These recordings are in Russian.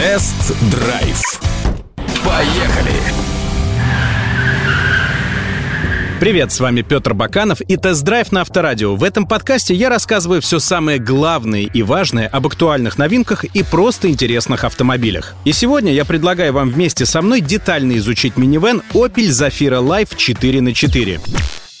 Тест-драйв. Поехали! Привет, с вами Петр Баканов и тест-драйв на Авторадио. В этом подкасте я рассказываю все самое главное и важное об актуальных новинках и просто интересных автомобилях. И сегодня я предлагаю вам вместе со мной детально изучить минивэн Opel Zafira Life 4 на 4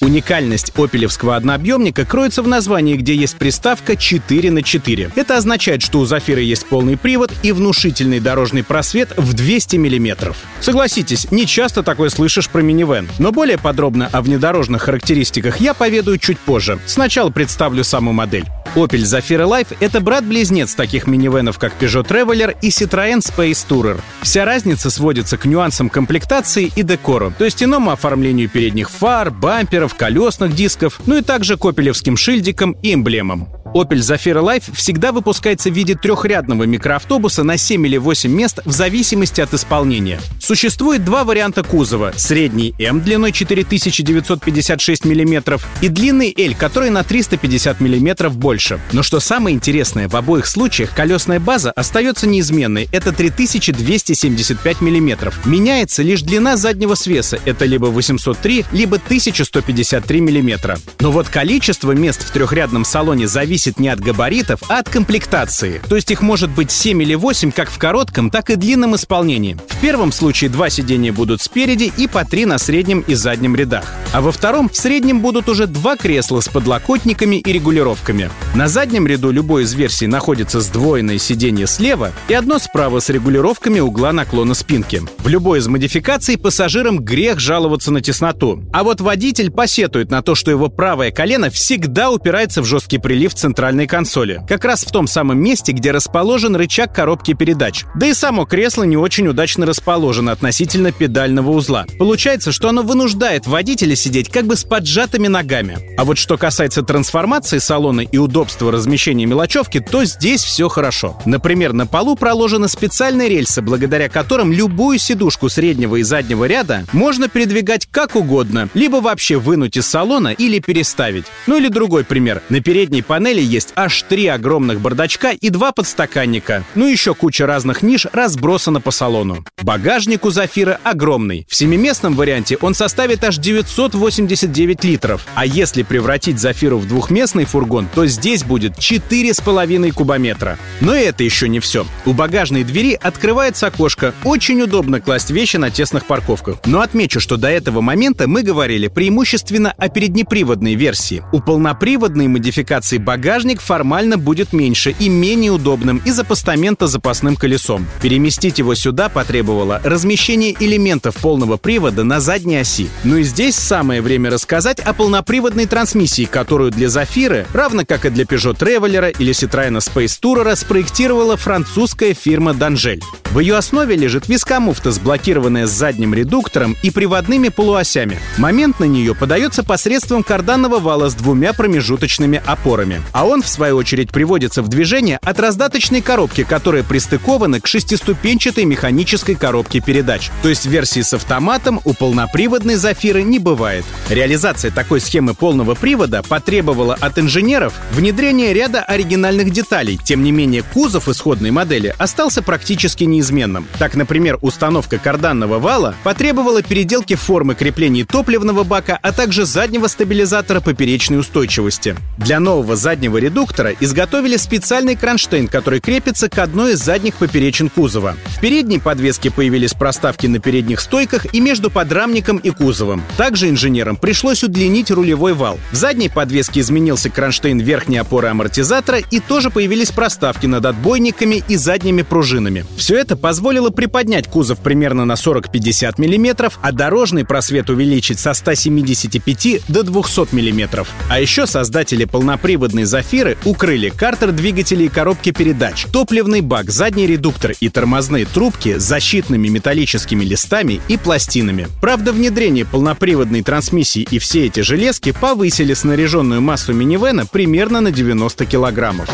Уникальность опелевского однообъемника кроется в названии, где есть приставка 4 на 4. Это означает, что у Зафира есть полный привод и внушительный дорожный просвет в 200 мм. Согласитесь, не часто такое слышишь про минивэн. Но более подробно о внедорожных характеристиках я поведаю чуть позже. Сначала представлю саму модель. Opel Zafira Life — это брат-близнец таких минивенов, как Peugeot Traveler и Citroën Space Tourer. Вся разница сводится к нюансам комплектации и декору, то есть иному оформлению передних фар, бамперов, колесных дисков, ну и также к опелевским шильдикам и эмблемам. Opel Zafira Life всегда выпускается в виде трехрядного микроавтобуса на 7 или 8 мест в зависимости от исполнения. Существует два варианта кузова. Средний М длиной 4956 мм и длинный L, который на 350 мм больше. Но что самое интересное, в обоих случаях колесная база остается неизменной. Это 3275 мм. Меняется лишь длина заднего свеса. Это либо 803, либо 1153 мм. Но вот количество мест в трехрядном салоне зависит зависит не от габаритов, а от комплектации. То есть их может быть 7 или 8 как в коротком, так и длинном исполнении. В первом случае два сидения будут спереди и по три на среднем и заднем рядах. А во втором в среднем будут уже два кресла с подлокотниками и регулировками. На заднем ряду любой из версий находится сдвоенное сиденье слева и одно справа с регулировками угла наклона спинки. В любой из модификаций пассажирам грех жаловаться на тесноту. А вот водитель посетует на то, что его правое колено всегда упирается в жесткий прилив центрального центральной консоли. Как раз в том самом месте, где расположен рычаг коробки передач. Да и само кресло не очень удачно расположено относительно педального узла. Получается, что оно вынуждает водителя сидеть как бы с поджатыми ногами. А вот что касается трансформации салона и удобства размещения мелочевки, то здесь все хорошо. Например, на полу проложены специальные рельсы, благодаря которым любую сидушку среднего и заднего ряда можно передвигать как угодно, либо вообще вынуть из салона или переставить. Ну или другой пример. На передней панели модели есть аж три огромных бардачка и два подстаканника. Ну и еще куча разных ниш разбросана по салону. Багажник у Зафира огромный. В семиместном варианте он составит аж 989 литров. А если превратить Зафиру в двухместный фургон, то здесь будет 4,5 кубометра. Но это еще не все. У багажной двери открывается окошко. Очень удобно класть вещи на тесных парковках. Но отмечу, что до этого момента мы говорили преимущественно о переднеприводной версии. У полноприводной модификации багажника багажник формально будет меньше и менее удобным из-за постамента запасным колесом. Переместить его сюда потребовало размещение элементов полного привода на задней оси. Ну и здесь самое время рассказать о полноприводной трансмиссии, которую для Зафиры, равно как и для Peugeot Traveler или Citroёn Space Tourer, спроектировала французская фирма Данжель. В ее основе лежит вискомуфта, сблокированная с задним редуктором и приводными полуосями. Момент на нее подается посредством карданного вала с двумя промежуточными опорами. А он, в свою очередь, приводится в движение от раздаточной коробки, которая пристыкована к шестиступенчатой механической коробке передач. То есть версии с автоматом у полноприводной «Зафиры» не бывает. Реализация такой схемы полного привода потребовала от инженеров внедрения ряда оригинальных деталей. Тем не менее, кузов исходной модели остался практически не неизменным. Так, например, установка карданного вала потребовала переделки формы креплений топливного бака, а также заднего стабилизатора поперечной устойчивости. Для нового заднего редуктора изготовили специальный кронштейн, который крепится к одной из задних поперечин кузова. В передней подвеске появились проставки на передних стойках и между подрамником и кузовом. Также инженерам пришлось удлинить рулевой вал. В задней подвеске изменился кронштейн верхней опоры амортизатора и тоже появились проставки над отбойниками и задними пружинами. Все это это позволило приподнять кузов примерно на 40-50 мм, а дорожный просвет увеличить со 175 до 200 мм. А еще создатели полноприводной «Зафиры» укрыли картер двигателей и коробки передач, топливный бак, задний редуктор и тормозные трубки защитными металлическими листами и пластинами. Правда, внедрение полноприводной трансмиссии и все эти железки повысили снаряженную массу минивэна примерно на 90 килограммов.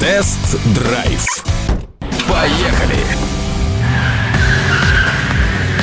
Тест-драйв. Поехали!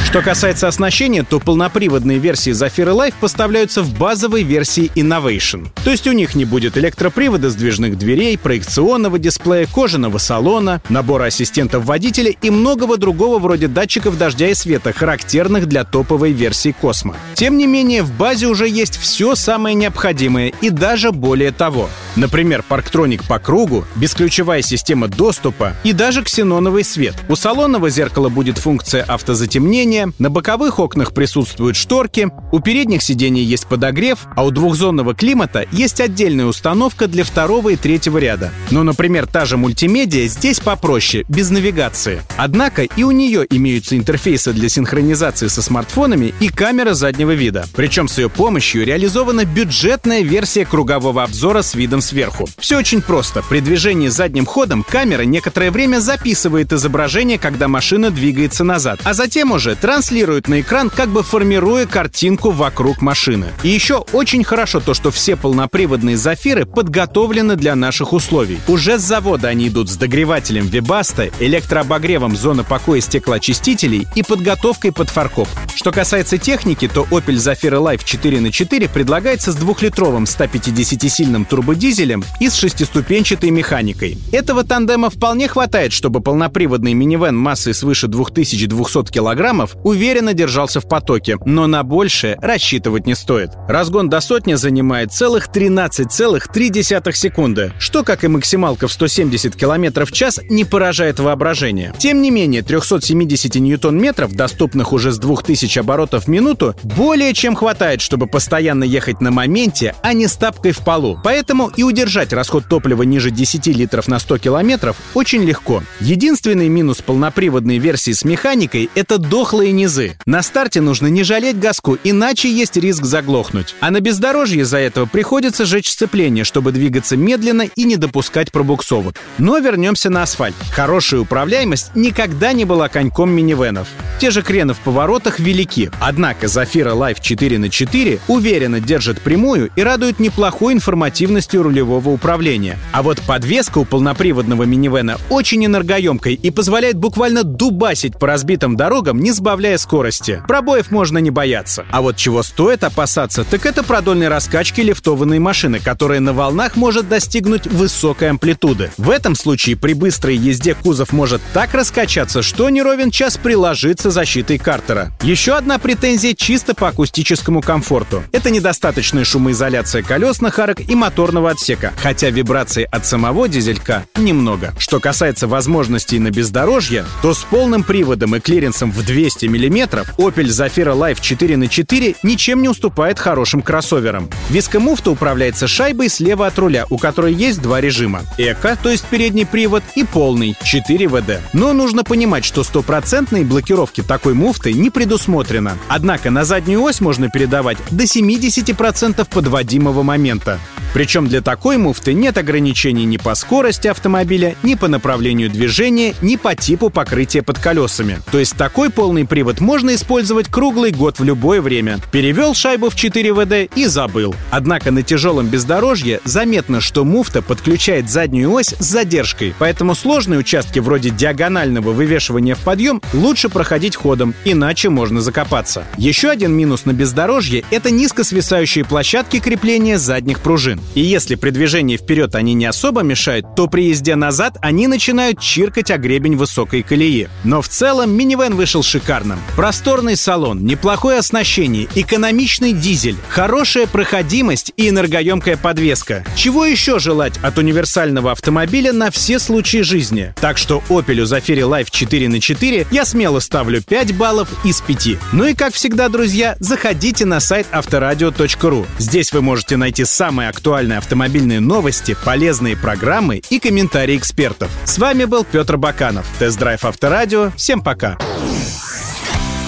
Что касается оснащения, то полноприводные версии Zafira Life поставляются в базовой версии Innovation. То есть у них не будет электропривода сдвижных дверей, проекционного дисплея, кожаного салона, набора ассистентов водителя и многого другого вроде датчиков дождя и света, характерных для топовой версии Космо. Тем не менее, в базе уже есть все самое необходимое и даже более того. Например, парктроник по кругу, бесключевая система доступа и даже ксеноновый свет. У салонного зеркала будет функция автозатемнения, на боковых окнах присутствуют шторки, у передних сидений есть подогрев, а у двухзонного климата есть отдельная установка для второго и третьего ряда. Но, например, та же мультимедиа здесь попроще, без навигации. Однако и у нее имеются интерфейсы для синхронизации со смартфонами и камера заднего вида. Причем с ее помощью реализована бюджетная версия кругового обзора с видом сверху. Все очень просто. При движении задним ходом камера некоторое время записывает изображение, когда машина двигается назад, а затем уже транслирует на экран, как бы формируя картинку вокруг машины. И еще очень хорошо то, что все полноприводные зафиры подготовлены для наших условий. Уже с завода они идут с догревателем Webasto, электрообогревом зоны покоя стеклоочистителей и подготовкой под фаркоп. Что касается техники, то Opel Zafira Life 4 на 4 предлагается с двухлитровым 150-сильным турбодизелем и с шестиступенчатой механикой. Этого тандема вполне хватает, чтобы полноприводный минивэн массой свыше 2200 килограммов уверенно держался в потоке, но на большее рассчитывать не стоит. Разгон до сотни занимает целых 13,3 секунды, что, как и максималка в 170 км в час, не поражает воображение. Тем не менее, 370 ньютон-метров, доступных уже с 2000 оборотов в минуту, более чем хватает, чтобы постоянно ехать на моменте, а не с тапкой в полу. Поэтому и удержать расход топлива ниже 10 литров на 100 километров очень легко. Единственный минус полноприводной версии с механикой — это дохлые низы. На старте нужно не жалеть газку, иначе есть риск заглохнуть. А на бездорожье из-за этого приходится жечь сцепление, чтобы двигаться медленно и не допускать пробуксовок. Но вернемся на асфальт. Хорошая управляемость никогда не была коньком минивенов. Те же крены в поворотах велики. Однако Zafira Life 4 на 4 уверенно держит прямую и радует неплохой информативностью рулевого управления. А вот подвеска у полноприводного минивэна очень энергоемкой и позволяет буквально дубасить по разбитым дорогам, не сбавляя скорости. Пробоев можно не бояться. А вот чего стоит опасаться, так это продольной раскачки лифтованной машины, которая на волнах может достигнуть высокой амплитуды. В этом случае при быстрой езде кузов может так раскачаться, что не ровен час приложиться защитой картера. Еще одна претензия чисто по акустическому комфорту. Это недостаточная шумоизоляция колесных арок и моторного отсека, хотя вибраций от самого дизелька немного. Что касается возможностей на бездорожье, то с полным приводом и клиренсом в 200 мм Opel Zafira Life 4 на 4 ничем не уступает хорошим кроссоверам. Вискомуфта управляется шайбой слева от руля, у которой есть два режима. Эко, то есть передний привод, и полный, 4 ВД. Но нужно понимать, что стопроцентной блокировки такой муфты не предусмотрено. Однако на заднюю ось можно передавать до 70% подводимого момента. Причем для такой муфты нет ограничений ни по скорости автомобиля, ни по направлению движения, ни по типу покрытия под колесами. То есть такой полный привод можно использовать круглый год в любое время. Перевел шайбу в 4 ВД и забыл. Однако на тяжелом бездорожье заметно, что муфта подключает заднюю ось с задержкой, поэтому сложные участки вроде диагонального вывешивания в подъем лучше проходить ходом, иначе можно закопаться. Еще один минус на бездорожье — это низко свисающие площадки крепления задних пружин. И если при движении вперед они не особо мешают, то при езде назад они начинают чиркать о гребень высокой колеи. Но в целом минивэн вышел шикарным. Просторный салон, неплохое оснащение, экономичный дизель, хорошая проходимость и энергоемкая подвеска. Чего еще желать от универсального автомобиля на все случаи жизни? Так что Opel Zafira Life 4 на 4 я смело ставлю 5 баллов из 5. Ну и как всегда, друзья, заходите на сайт авторадио.ру. Здесь вы можете найти самые актуальные автомобильные новости, полезные программы и комментарии экспертов. С вами был Петр Баканов. Тест-драйв Авторадио. Всем пока.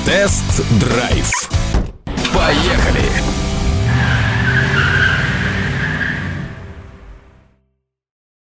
Тест-драйв. Поехали!